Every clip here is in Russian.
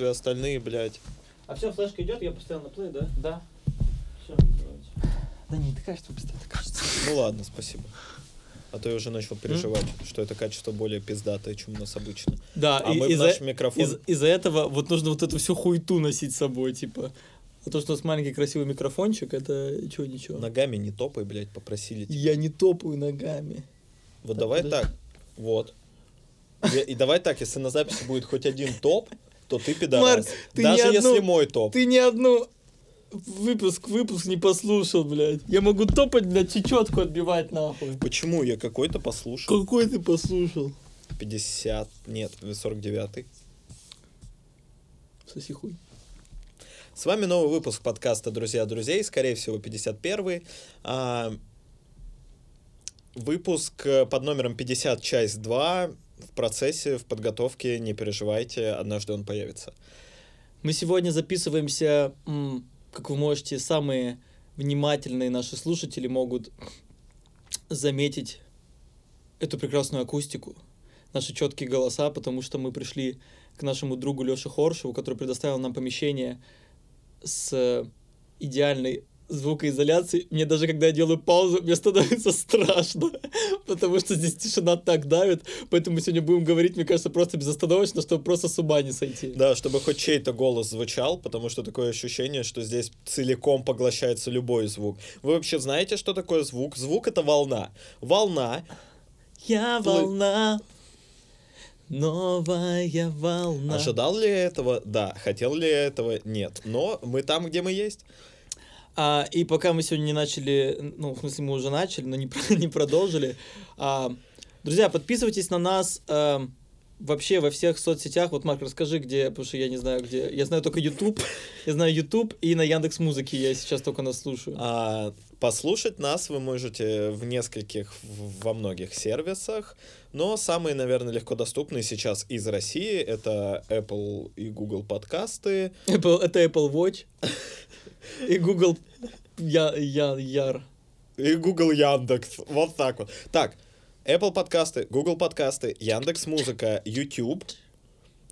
качестве, остальные, блядь. А все, флешка идет, я поставил на плей, да? Да. Все, давайте. Да не, это качество это качество. Ну ладно, спасибо. А то я уже начал переживать, что это качество более пиздатое, чем у нас обычно. Да, А и- мы в из-за- наш микрофон... из- из-за этого вот нужно вот эту всю хуету носить с собой, типа. А то, что у нас маленький красивый микрофончик, это чего ничего. Ногами не топай, блядь, попросили. тебя. Я не топаю ногами. Вот Так, давай подожди. так. Вот. И, и давай так, если на записи будет хоть один топ, то ты пидорас. Марк, ты Даже одну- если мой топ. Ты ни одну выпуск, выпуск не послушал, блядь. Я могу топать, блядь, чечетку отбивать, нахуй. Почему? Я какой-то послушал. Какой ты послушал? 50, нет, 49 Соси хуй. С вами новый выпуск подкаста «Друзья друзей», скорее всего, 51 а, Выпуск э, под номером 50, часть 2 в процессе, в подготовке, не переживайте, однажды он появится. Мы сегодня записываемся, как вы можете, самые внимательные наши слушатели могут заметить эту прекрасную акустику, наши четкие голоса, потому что мы пришли к нашему другу Лёше Хоршеву, который предоставил нам помещение с идеальной звукоизоляцией. Мне даже когда я делаю паузу, мне становится страшно, потому что здесь тишина так давит, поэтому мы сегодня будем говорить, мне кажется, просто безостановочно, чтобы просто с ума не сойти. Да, чтобы хоть чей-то голос звучал, потому что такое ощущение, что здесь целиком поглощается любой звук. Вы вообще знаете, что такое звук? Звук — это волна. Волна Я волна, новая волна. Ожидал ли этого? Да. Хотел ли этого? Нет. Но мы там, где мы есть. А, и пока мы сегодня не начали, ну, в смысле, мы уже начали, но не, не продолжили. А, друзья, подписывайтесь на нас а, вообще во всех соцсетях. Вот, Марк, расскажи, где, потому что я не знаю, где. Я знаю только YouTube. Я знаю YouTube и на Яндекс Музыке я сейчас только нас слушаю. А, послушать нас вы можете в нескольких, во многих сервисах, но самые, наверное, легко доступные сейчас из России это Apple и Google подкасты. Apple, это Apple Watch и Google я, я, Яр. И Google Яндекс. Вот так вот. Так, Apple подкасты, Google подкасты, Яндекс Музыка, YouTube.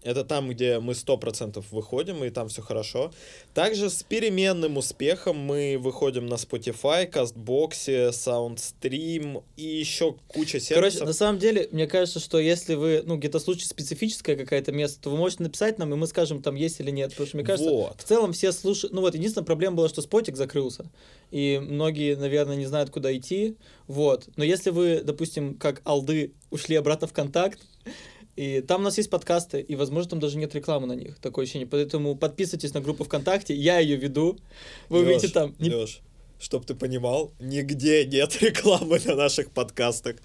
Это там, где мы 100% выходим, и там все хорошо. Также с переменным успехом мы выходим на Spotify, Кастбоксе, Soundstream и еще куча сервисов. Короче, на самом деле, мне кажется, что если вы, ну, где-то случай специфическое какое-то место, то вы можете написать нам, и мы скажем, там есть или нет. Потому что, мне кажется, Вот. в целом все слушают... Ну вот, единственная проблема была, что спотик закрылся. И многие, наверное, не знают, куда идти. Вот. Но если вы, допустим, как алды, ушли обратно в контакт, и там у нас есть подкасты, и, возможно, там даже нет рекламы на них, такое ощущение. Поэтому подписывайтесь на группу ВКонтакте, я ее веду. Вы Лёш, увидите там... не- Лёш, чтоб ты понимал, нигде нет рекламы на наших подкастах,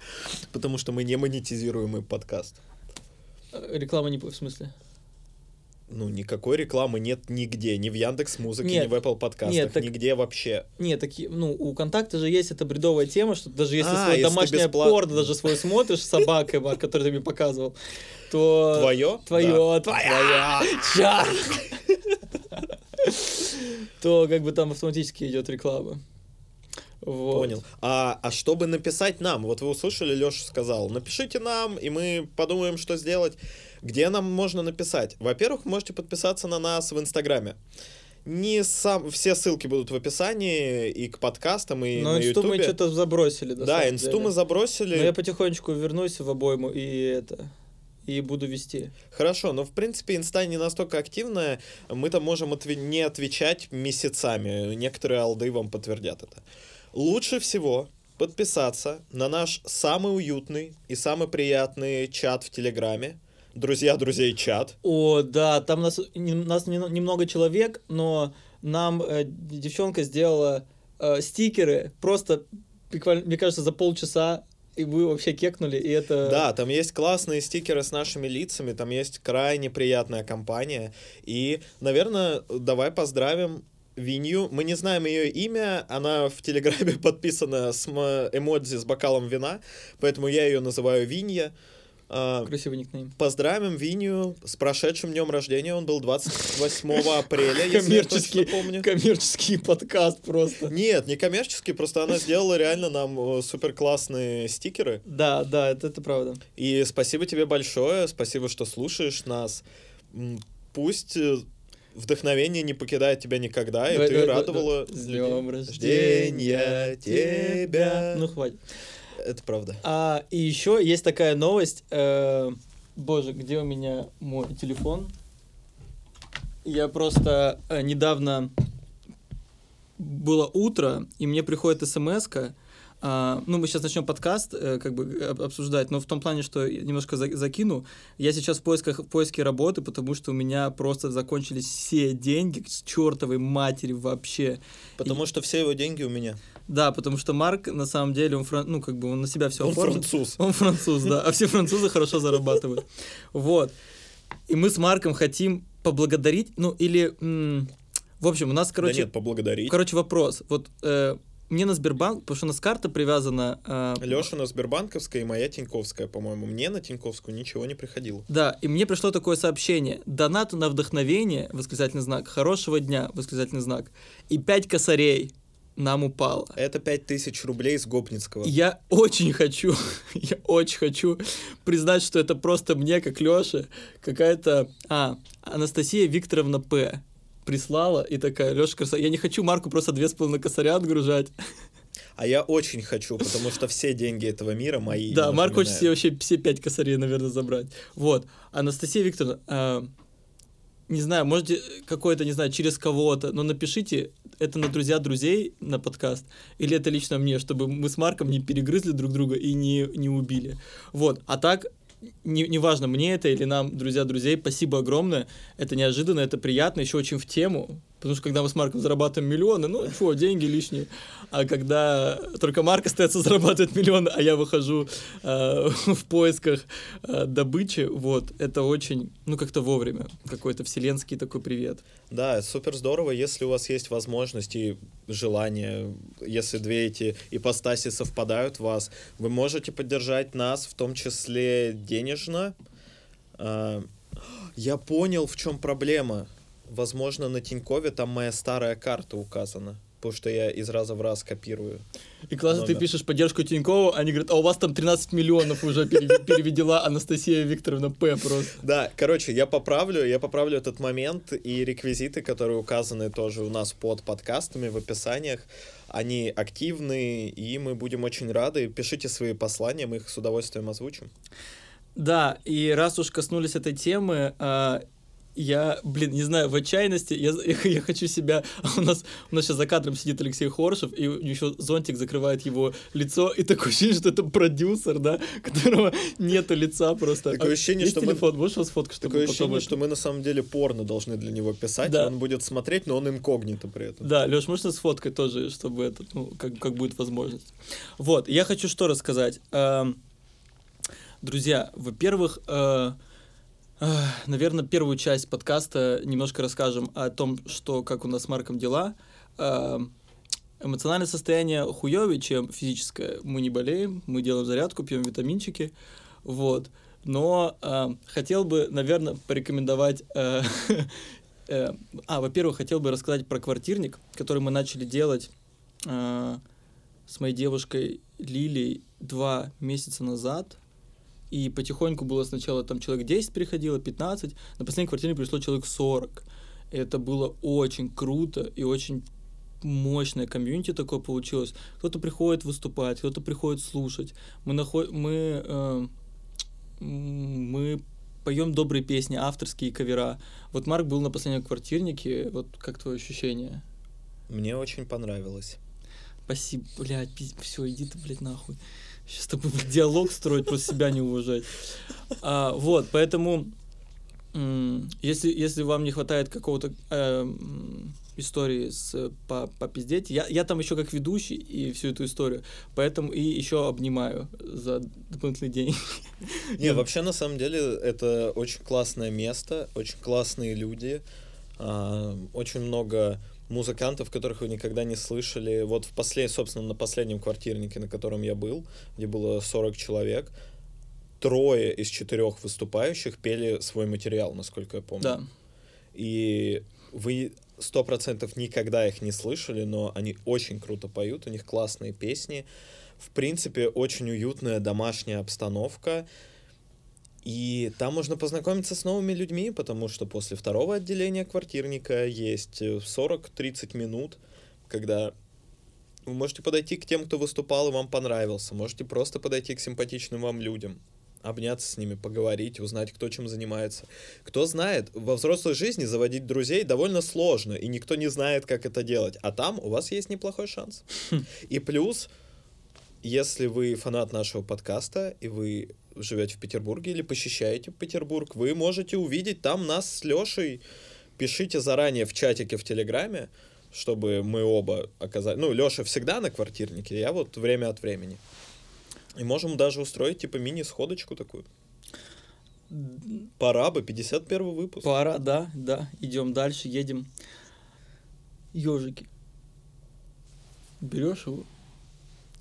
потому что мы не монетизируемый подкаст. э, Реклама не... В смысле? Ну, никакой рекламы нет нигде, ни в Яндекс Музыке, Нет. ни в Apple подкастах, Нет, так- нигде вообще. Нет, такие, ну, у контакта же есть эта бредовая тема, что даже если А, свое если домашнее бесплатно- порно даже свой смотришь с собакой, Марк, который ты мне показывал, то... Твое? Твое, твоя! Чар! То как бы там автоматически идет реклама. Вот. Понял. А, а чтобы написать нам, вот вы услышали, Леша сказал, напишите нам, и мы подумаем, что сделать. Где нам можно написать? Во-первых, можете подписаться на нас в Инстаграме. Не сам, все ссылки будут в описании и к подкастам, и Но на инсту мы Ютубе. что-то забросили. Да, инсту деле. мы забросили. Но я потихонечку вернусь в обойму и это... И буду вести. Хорошо, но в принципе инста не настолько активная, мы там можем отве- не отвечать месяцами. Некоторые алды вам подтвердят это. Лучше всего подписаться на наш самый уютный и самый приятный чат в Телеграме. Друзья, друзей, чат. О, да, там нас, нас не- немного человек, но нам э, девчонка сделала э, стикеры просто, буквально, мне кажется, за полчаса, и вы вообще кекнули, и это... Да, там есть классные стикеры с нашими лицами, там есть крайне приятная компания. И, наверное, давай поздравим Винью. Мы не знаем ее имя, она в Телеграме подписана с эмодзи с бокалом вина, поэтому я ее называю Винья. А, Красивый никнейм. Поздравим Винью с прошедшим днем рождения. Он был 28 апреля, если я точно помню. коммерческий подкаст просто. Нет, не коммерческий, просто она сделала реально нам супер классные стикеры. Да, да, это, это правда. И спасибо тебе большое, спасибо, что слушаешь нас. Пусть э, вдохновение не покидает тебя никогда, и ты радовала. С днем рождения тебя. Ну, хватит. Это правда. А, и еще есть такая новость. э, боже, где у меня мой телефон? Я просто э, недавно было утро, и мне приходит смс ну, мы сейчас начнем подкаст, э, как бы об- обсуждать, но в том плане, что я немножко за- закину. Я сейчас в поисках в поиске работы, потому что у меня просто закончились все деньги с чертовой матери вообще. Потому что все его деньги у меня. Да, потому что Марк, на самом деле, он, фран- ну, как бы он на себя все Он оформил. француз. Он француз, да. А все французы хорошо зарабатывают. Вот. И мы с Марком хотим поблагодарить, ну, или... в общем, у нас, короче... да нет, поблагодарить. Короче, вопрос. Вот э, мне на Сбербанк, потому что у нас карта привязана... э, Лешина Сбербанковская и моя Тиньковская, по-моему. Мне на Тиньковскую ничего не приходило. Да, и мне пришло такое сообщение. Донат на вдохновение, восклицательный знак, хорошего дня, восклицательный знак, и пять косарей нам упало. Это 5000 рублей с Гопницкого. Я очень хочу, я очень хочу признать, что это просто мне, как Лёше, какая-то... А, Анастасия Викторовна П. прислала и такая, Лёша, красава. Я не хочу Марку просто две с половиной косаря отгружать. А я очень хочу, потому что все деньги этого мира мои. Да, Марк хочет себе вообще все пять косарей, наверное, забрать. Вот. Анастасия Викторовна, а, не знаю, можете какое-то, не знаю, через кого-то, но напишите это на друзья друзей на подкаст, или это лично мне, чтобы мы с Марком не перегрызли друг друга и не, не убили. Вот. А так, не- неважно, мне это или нам, друзья друзей, спасибо огромное. Это неожиданно, это приятно, еще очень в тему. Потому что когда мы с Марком зарабатываем миллионы, ну, что, деньги лишние. А когда только Марк остается зарабатывать миллионы, а я выхожу э, в поисках э, добычи, вот, это очень, ну, как-то вовремя. Какой-то вселенский такой привет. Да, супер здорово, если у вас есть возможность и желание, если две эти ипостаси совпадают в вас, вы можете поддержать нас, в том числе денежно. А, Я понял, в чем проблема. Возможно, на Тинькове там моя старая карта указана, потому что я из раза в раз копирую. И классно, ты Номер. пишешь поддержку Тинькова, они говорят, а у вас там 13 миллионов уже перев- переведела Анастасия Викторовна П. просто. Да, короче, я поправлю, я поправлю этот момент, и реквизиты, которые указаны тоже у нас под подкастами в описаниях, они активны, и мы будем очень рады. Пишите свои послания, мы их с удовольствием озвучим. Да, и раз уж коснулись этой темы, а, я, блин, не знаю, в отчаянности, я, я, хочу себя... У нас, у нас сейчас за кадром сидит Алексей Хоршев, и еще зонтик закрывает его лицо, и такое ощущение, что это продюсер, да, которого нету лица просто. Такое А ощущение, что мы- телефон, можешь его сфоткать, чтобы Такое ощущение, это- что мы на самом деле порно должны для него писать, Да. и он будет смотреть, но он инкогнито при этом. Да, Леш, можно сфоткать тоже, чтобы это, ну, как, как будет возможность. Вот, я хочу что рассказать. Эм, Друзья, во-первых, э, наверное, первую часть подкаста немножко расскажем о том, что, как у нас с Марком дела. Эм, Эмоциональное состояние хуёвее, чем физическое. Мы не болеем, мы делаем зарядку, пьем витаминчики, вот. Но э, хотел бы, наверное, порекомендовать... э, э, а, во-первых, хотел бы рассказать про квартирник, который мы начали делать э, с моей девушкой Лилей два месяца назад. И потихоньку было сначала там человек 10 приходило, 15, на последний квартирник пришло человек 40. И это было очень круто и очень мощное комьюнити такое получилось. Кто-то приходит выступать, кто-то приходит слушать. Мы, наход... мы, э, мы поем добрые песни, авторские кавера. Вот Марк был на последнем квартирнике. Вот как твое ощущение? Мне очень понравилось. Спасибо, блядь, все, иди ты, блядь, нахуй. Сейчас тобой блядь, диалог строить, просто себя не уважать. А, вот, поэтому, если, если вам не хватает какого-то э, истории с по, попиздеть, я, я там еще как ведущий и всю эту историю, поэтому и еще обнимаю за дополнительный день. Не, вообще, на самом деле, это очень классное место, очень классные люди, а, очень много музыкантов, которых вы никогда не слышали. Вот в послед... собственно, на последнем квартирнике, на котором я был, где было 40 человек, трое из четырех выступающих пели свой материал, насколько я помню. Да. И вы сто процентов никогда их не слышали, но они очень круто поют, у них классные песни. В принципе, очень уютная домашняя обстановка. И там можно познакомиться с новыми людьми, потому что после второго отделения квартирника есть э, 40-30 минут, когда вы можете подойти к тем, кто выступал и вам понравился. Можете просто подойти к симпатичным вам людям, обняться с ними, поговорить, узнать, кто чем занимается. Кто знает, во взрослой жизни заводить друзей довольно сложно, и никто не знает, как это делать. А там у вас есть неплохой шанс. И плюс, если вы фанат нашего подкаста, и вы живете в Петербурге или посещаете Петербург, вы можете увидеть там нас с Лешей. Пишите заранее в чатике в Телеграме, чтобы мы оба оказались... Ну, Леша всегда на квартирнике, я вот время от времени. И можем даже устроить, типа, мини-сходочку такую. Пора бы, 51 выпуск. Пора, да, да. Идем дальше, едем. Ежики. Берешь его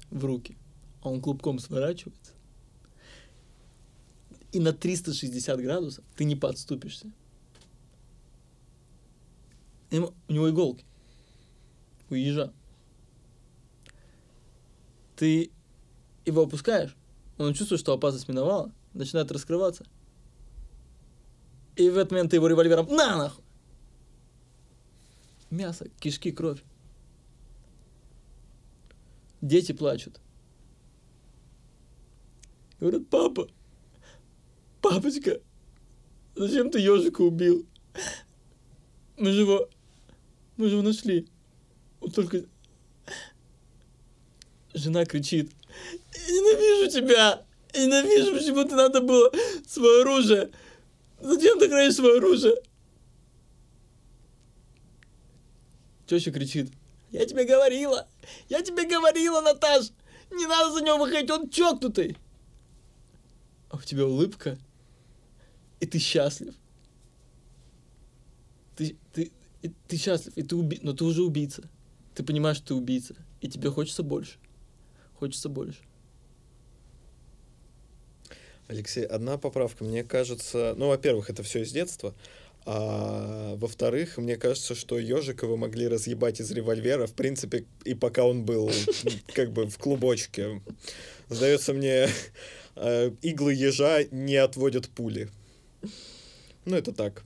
в руки, а он клубком сворачивается. И на 360 градусов ты не подступишься. У него иголки. У. Ты его опускаешь, он чувствует, что опасность миновала, начинает раскрываться. И в этот момент ты его револьвером на нахуй. Мясо, кишки, кровь. Дети плачут. Говорят, папа, папочка, зачем ты ежика убил? Мы же его, мы же его нашли. Вот только жена кричит, я ненавижу тебя, я ненавижу, почему ты надо было свое оружие. Зачем ты хранишь свое оружие? Теща кричит. Я тебе говорила! Я тебе говорила, Наташ! Не надо за него выходить, он чокнутый! А у тебя улыбка, и ты счастлив. Ты, ты, ты счастлив, и ты уби... но ты уже убийца. Ты понимаешь, что ты убийца, и тебе хочется больше. Хочется больше. Алексей, одна поправка. Мне кажется, ну, во-первых, это все из детства. А во-вторых, мне кажется, что ежика вы могли разъебать из револьвера, в принципе, и пока он был как бы в клубочке. Сдается мне, э, иглы ежа не отводят пули. Ну, это так.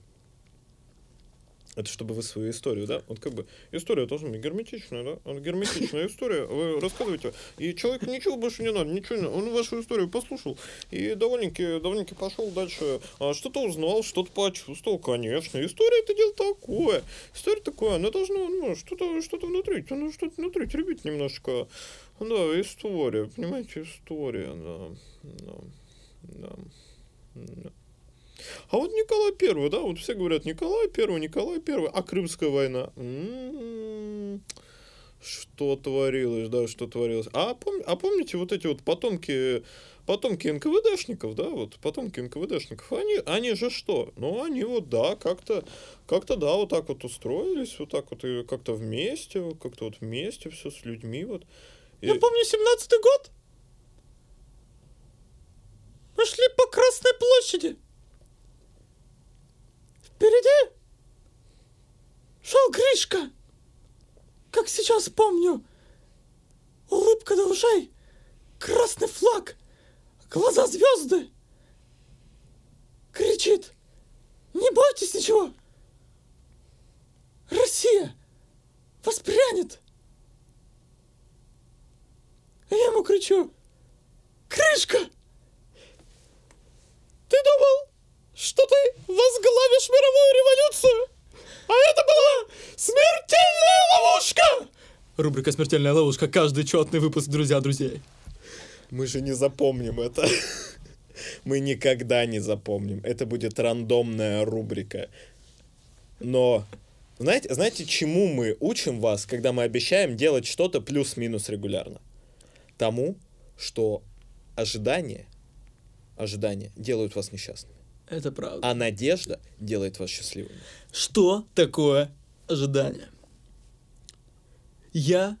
Это чтобы вы свою историю, да? Вот как бы история должна быть герметичная, да? Вот герметичная история, вы рассказываете, и человеку ничего больше не надо, ничего не Он вашу историю послушал, и довольненько пошел дальше, а, что-то узнал, что-то почувствовал, конечно. История это дело такое. История такое, она должна, ну, что-то, что-то внутри, ну, что-то внутри теребить немножко. Да, история, понимаете, история, да, да, да. да. А вот Николай Первый, да, вот все говорят Николай Первый, Николай Первый, а Крымская война? М-м-м. Что творилось, да, что творилось. А, пом- а помните вот эти вот потомки, потомки НКВДшников, да, вот потомки НКВДшников, они, они же что? Ну, они вот, да, как-то, как-то, да, вот так вот устроились, вот так вот и как-то вместе, как-то вот вместе все с людьми, вот. И- Я помню семнадцатый год. Мы шли по Красной площади. Впереди шел Гришка. Как сейчас помню. Улыбка до ушей. Красный флаг. Глаза звезды. Кричит. Не бойтесь ничего. Россия воспрянет. А я ему кричу. Крышка! Ты думал, что ты возглавишь мировую революцию? А это была смертельная ловушка! Рубрика «Смертельная ловушка». Каждый четный выпуск «Друзья друзей». Мы же не запомним это. Мы никогда не запомним. Это будет рандомная рубрика. Но знаете, знаете, чему мы учим вас, когда мы обещаем делать что-то плюс-минус регулярно? Тому, что ожидания, ожидания делают вас несчастными, Это правда. а надежда делает вас счастливыми. Что такое ожидание? Я,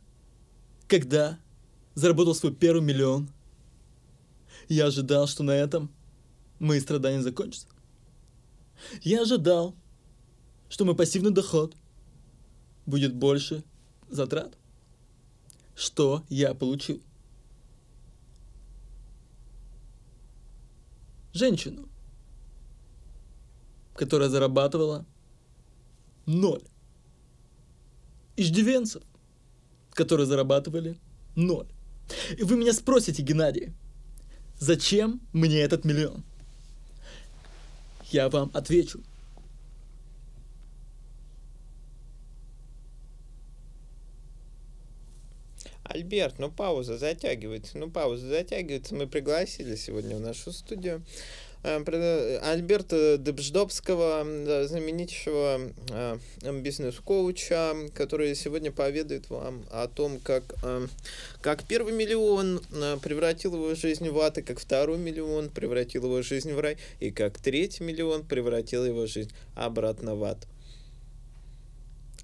когда заработал свой первый миллион, я ожидал, что на этом мои страдания закончатся. Я ожидал, что мой пассивный доход будет больше затрат. Что я получил? Женщину которая зарабатывала ноль. Иждивенцев, которые зарабатывали ноль. И вы меня спросите, Геннадий, зачем мне этот миллион? Я вам отвечу. Альберт, ну пауза затягивается, ну пауза затягивается. Мы пригласили сегодня в нашу студию Альберта Дебждобского, да, знаменитейшего э, бизнес-коуча, который сегодня поведает вам о том, как, э, как первый миллион э, превратил его жизнь в ад, и как второй миллион превратил его жизнь в рай, и как третий миллион превратил его жизнь обратно в ад.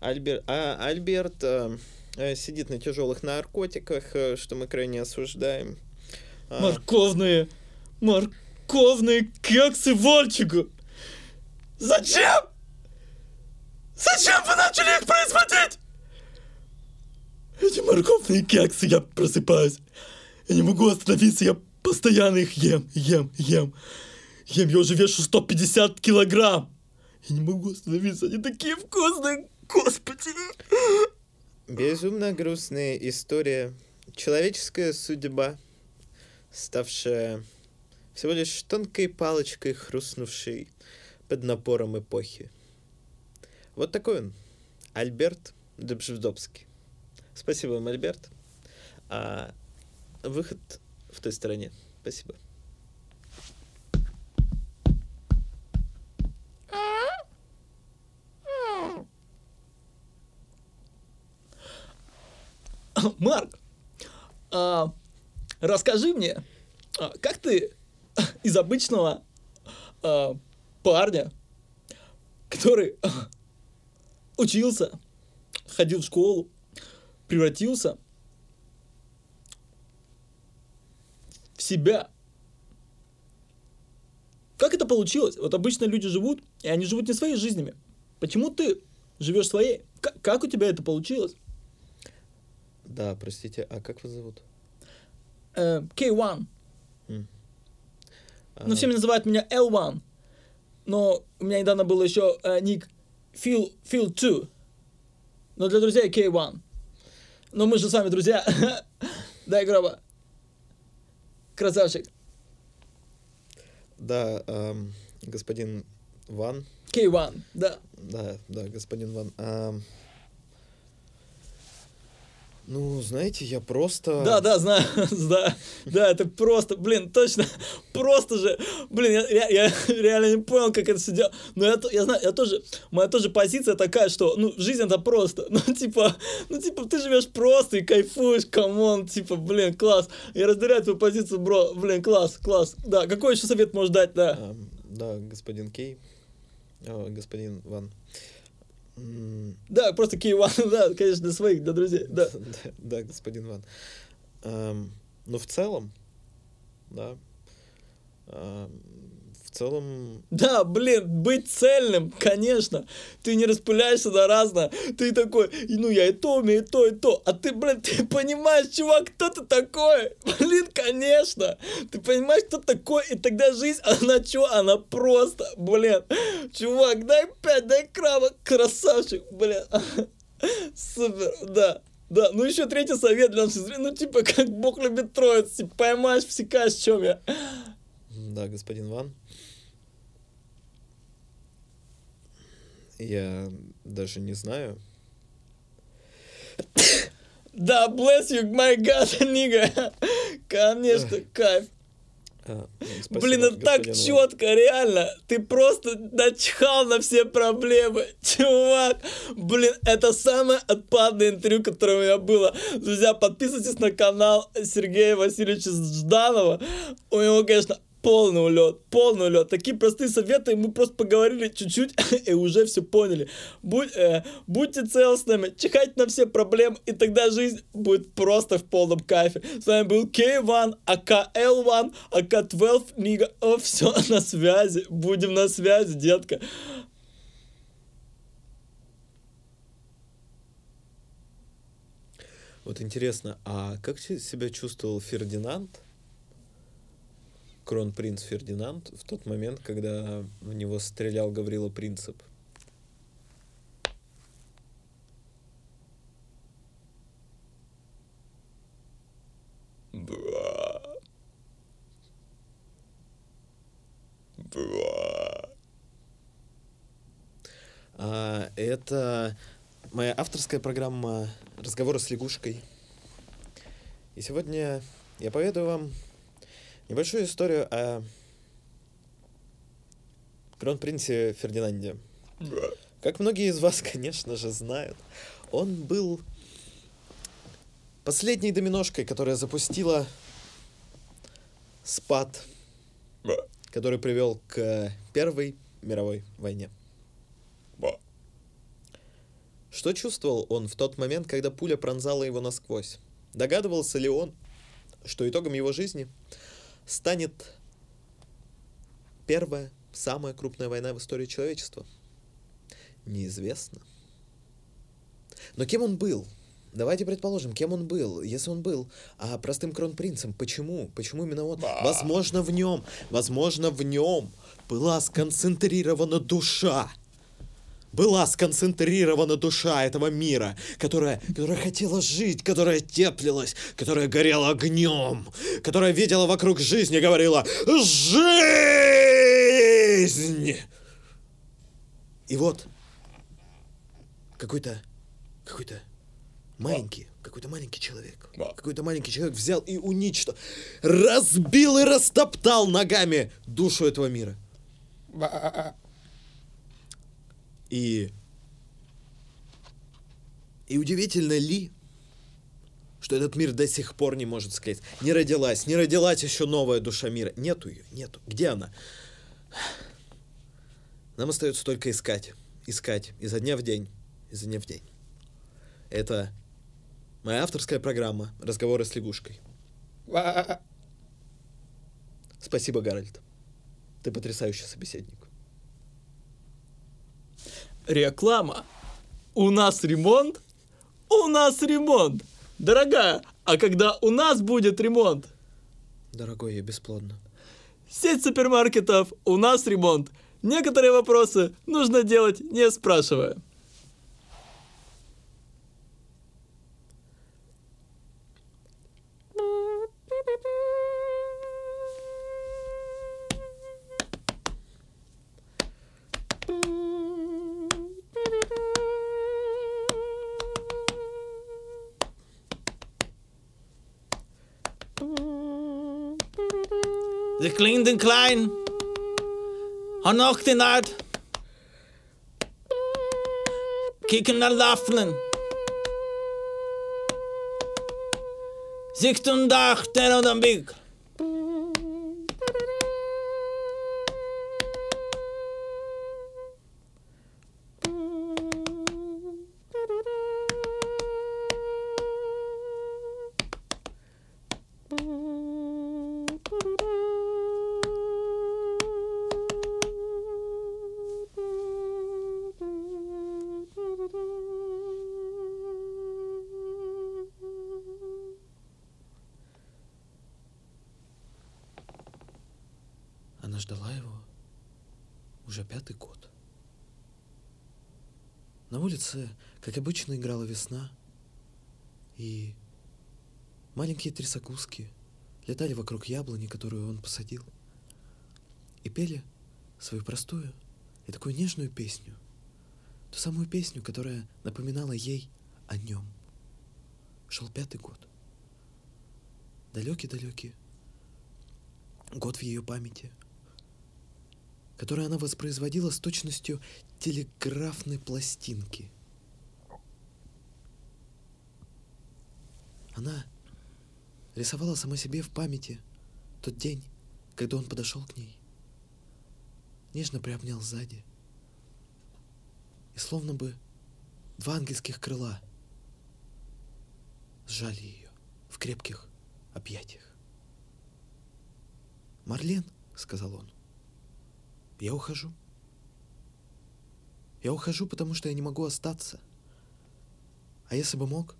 Альбер, а, Альберт э, э, сидит на тяжелых наркотиках, э, что мы крайне осуждаем. А, Морковные, морковные кексы Вольчику. Зачем? Зачем вы начали их производить? Эти морковные кексы, я просыпаюсь. Я не могу остановиться, я постоянно их ем, ем, ем. Ем, я уже вешу 150 килограмм. Я не могу остановиться, они такие вкусные, господи. Безумно грустная история. Человеческая судьба, ставшая всего лишь тонкой палочкой, хрустнувшей под напором эпохи. Вот такой он, Альберт Добжевдобский. Спасибо вам, Альберт. А выход в той стороне. Спасибо. Марк, а, расскажи мне, а, как ты из обычного а, парня, который учился, ходил в школу, превратился в себя. Как это получилось? Вот обычно люди живут, и они живут не своими жизнями. Почему ты живешь своей? К- как у тебя это получилось? Да, простите, а как вас зовут? Э, K1. Ну, все называют меня L1. Но у меня недавно был еще э, ник Phil, Phil 2. Но для друзей K1. Но мы же с вами друзья. Дай гроба. Красавчик. Да, ам, господин Ван. K1, да. Да, да, господин Ван. Ам, ну, знаете, я просто... Да, да, знаю, да, да, это просто, блин, точно, просто же, блин, я, я- я реально не понял, как это все делать, но я, то- я знаю, я тоже, моя тоже позиция такая, что, ну, жизнь это просто, ну, типа, ну, типа, ты живешь просто и кайфуешь, come on, типа, блин, класс, я разделяю твою позицию, бро, блин, класс, класс, да, какой еще совет можешь дать, да, Ам, да, господин Кей. О, господин Ван. Да, просто Киеван, да, конечно, для своих, для друзей, да, да, да, господин Ван. Ам, ну, в целом, да. В целом, Да, блин, быть цельным, конечно. Ты не распыляешься на разное. Ты такой, «И ну я и то умею, и то, и то. А ты, блин, ты понимаешь, чувак, кто ты такой? Блин, конечно. Ты понимаешь, кто такой, и тогда жизнь, она что? Она просто, блин. Чувак, дай пять, дай краба, красавчик, блин. Супер, да. Да, ну еще третий совет для наших ну типа, как Бог любит троиц, типа, поймаешь, всекаешь, чем я. Да, господин Ван. Я даже не знаю. Да, bless you, my God, нига. Конечно, кайф. А, спасибо, Блин, это так Ван. четко, реально. Ты просто начхал на все проблемы. Чувак, блин, это самое отпадное интервью, которое у меня было. Друзья, подписывайтесь на канал Сергея Васильевича Жданова. У него, конечно, полный улет, полный улет. Такие простые советы, мы просто поговорили чуть-чуть и уже все поняли. Будь, э, будьте целостными, чихайте на все проблемы, и тогда жизнь будет просто в полном кайфе. С вами был K1, АК-L1, АК-12, Нига. О, все на связи. Будем на связи, детка. Вот интересно, а как се- себя чувствовал Фердинанд кронпринц Фердинанд в тот момент, когда в него стрелял Гаврила Принцип? А, это моя авторская программа «Разговоры с лягушкой». И сегодня я поведаю вам небольшую историю о кронпринце Фердинанде. Как многие из вас, конечно же, знают, он был последней доминошкой, которая запустила спад, который привел к Первой мировой войне. Что чувствовал он в тот момент, когда пуля пронзала его насквозь? Догадывался ли он, что итогом его жизни станет первая, самая крупная война в истории человечества? Неизвестно. Но кем он был? Давайте предположим, кем он был. Если он был а, простым кронпринцем, почему? Почему именно он? Возможно, в нем, возможно, в нем была сконцентрирована душа была сконцентрирована душа этого мира, которая, которая хотела жить, которая теплилась, которая горела огнем, которая видела вокруг жизни и говорила «Жизнь!» И вот какой-то, какой-то маленький, какой-то маленький человек, какой-то маленький человек взял и уничтожил, разбил и растоптал ногами душу этого мира. И... И удивительно ли, что этот мир до сих пор не может склеиться. Не родилась, не родилась еще новая душа мира. Нету ее, нету. Где она? Нам остается только искать. Искать изо дня в день. Изо дня в день. Это моя авторская программа «Разговоры с лягушкой». Спасибо, Гарольд. Ты потрясающий собеседник. Реклама. У нас ремонт? У нас ремонт. Дорогая, а когда у нас будет ремонт? Дорогой, я бесплодно. Сеть супермаркетов, у нас ремонт. Некоторые вопросы нужно делать, не спрашивая. Sie klingt den Klein. Hör noch den Art. Kicken nach Laffeln. Sicht und Dach, den und am Weg. Und am Weg. Уже пятый год. На улице, как обычно, играла весна, и маленькие трясогузки летали вокруг яблони, которую он посадил, и пели свою простую и такую нежную песню, ту самую песню, которая напоминала ей о нем. Шел пятый год. Далекий-далекий год в ее памяти — которое она воспроизводила с точностью телеграфной пластинки. Она рисовала сама себе в памяти тот день, когда он подошел к ней, нежно приобнял сзади, и словно бы два ангельских крыла сжали ее в крепких объятиях. «Марлен», — сказал он, я ухожу. Я ухожу, потому что я не могу остаться. А если бы мог,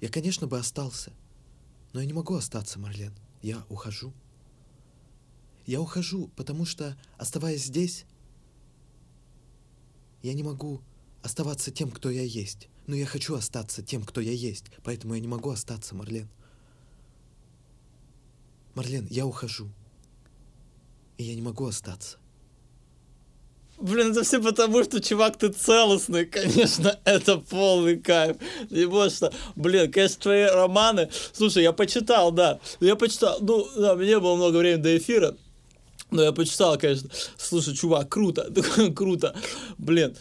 я, конечно, бы остался. Но я не могу остаться, Марлен. Я ухожу. я ухожу, потому что, оставаясь здесь, я не могу оставаться тем, кто я есть. Но я хочу остаться тем, кто я есть. Поэтому я не могу остаться, Марлен. Марлен, я ухожу. И я не могу остаться. Блин, это все потому, что, чувак, ты целостный, конечно, это полный кайф. Не что, блин, конечно, твои романы, слушай, я почитал, да, я почитал, ну, да, мне было много времени до эфира, но я почитал, конечно, слушай, чувак, круто, круто, блин,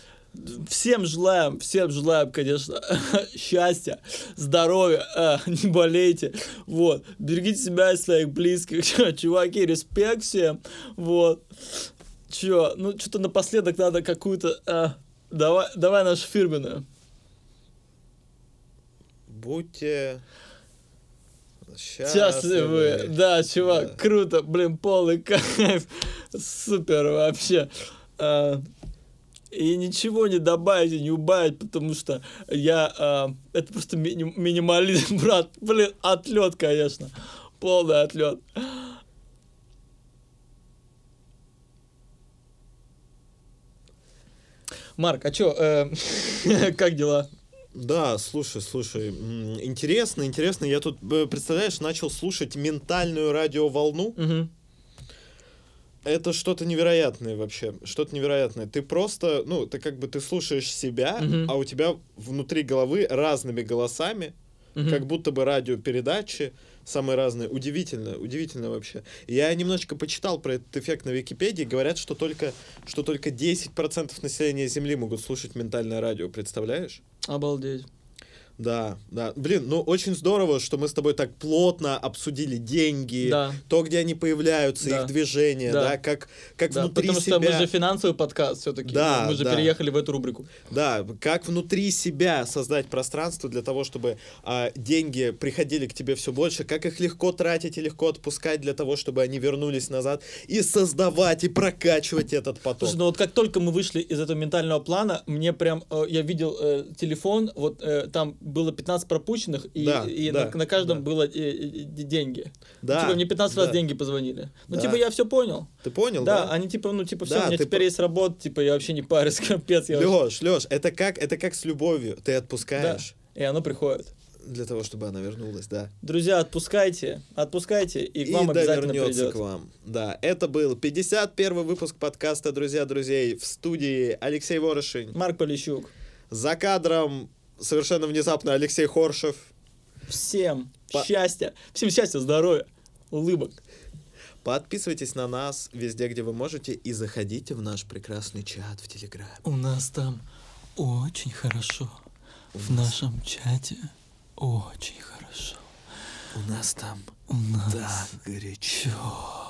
Всем желаем, всем желаем, конечно, счастья, здоровья, э, не болейте, вот, берегите себя и своих близких, чуваки, респект всем, вот, чё, ну, что-то напоследок надо какую-то, э, давай, давай нашу фирменную. Будьте счастливы. счастливы. Да, чувак, да. круто, блин, полный кайф, супер вообще. А, и ничего не добавить и не убавить, потому что я... А, это просто ми- минимализм, брат. Блин, отлет, конечно. Полный отлет. Марк, а чё, э, как дела? Да, слушай, слушай, интересно, интересно. Я тут, э, представляешь, начал слушать ментальную радиоволну. Угу это что-то невероятное вообще, что-то невероятное. Ты просто, ну, ты как бы ты слушаешь себя, mm-hmm. а у тебя внутри головы разными голосами, mm-hmm. как будто бы радиопередачи самые разные. Удивительно, удивительно вообще. Я немножечко почитал про этот эффект на Википедии. Говорят, что только, что только 10% населения Земли могут слушать ментальное радио. Представляешь? Обалдеть. Да, да. Блин, ну очень здорово, что мы с тобой так плотно обсудили деньги, да. то, где они появляются, да. их движение, да, да как, как да, внутри потому себя... Потому что мы же финансовый подкаст все-таки, да, мы же да. переехали в эту рубрику. Да, как внутри себя создать пространство для того, чтобы а, деньги приходили к тебе все больше, как их легко тратить и легко отпускать для того, чтобы они вернулись назад, и создавать, и прокачивать этот поток. Слушай, ну вот как только мы вышли из этого ментального плана, мне прям, э, я видел э, телефон, вот э, там было 15 пропущенных, и, да, и да, на, на каждом да. было э, э, деньги. Да, ну, типа, мне 15 да. раз деньги позвонили. Ну, да. типа, я все понял. Ты понял, да? Да, они типа, ну, типа, все, да, у меня теперь по... есть работа, типа, я вообще не парюсь, капец. Я Леш, вообще... Леш, это как, это как с любовью. Ты отпускаешь. Да, и оно приходит. Для того, чтобы она вернулась, да. Друзья, отпускайте, отпускайте, и к вам и обязательно придет. к вам. Да, это был 51 выпуск подкаста «Друзья друзей» в студии Алексей Ворошин. Марк Полищук. За кадром совершенно внезапно Алексей Хоршев. Всем По... счастья, всем счастья, здоровья, улыбок. Подписывайтесь на нас везде, где вы можете, и заходите в наш прекрасный чат в Телеграме. У нас там очень хорошо. У в нас... нашем чате очень хорошо. У нас там У нас так горячо.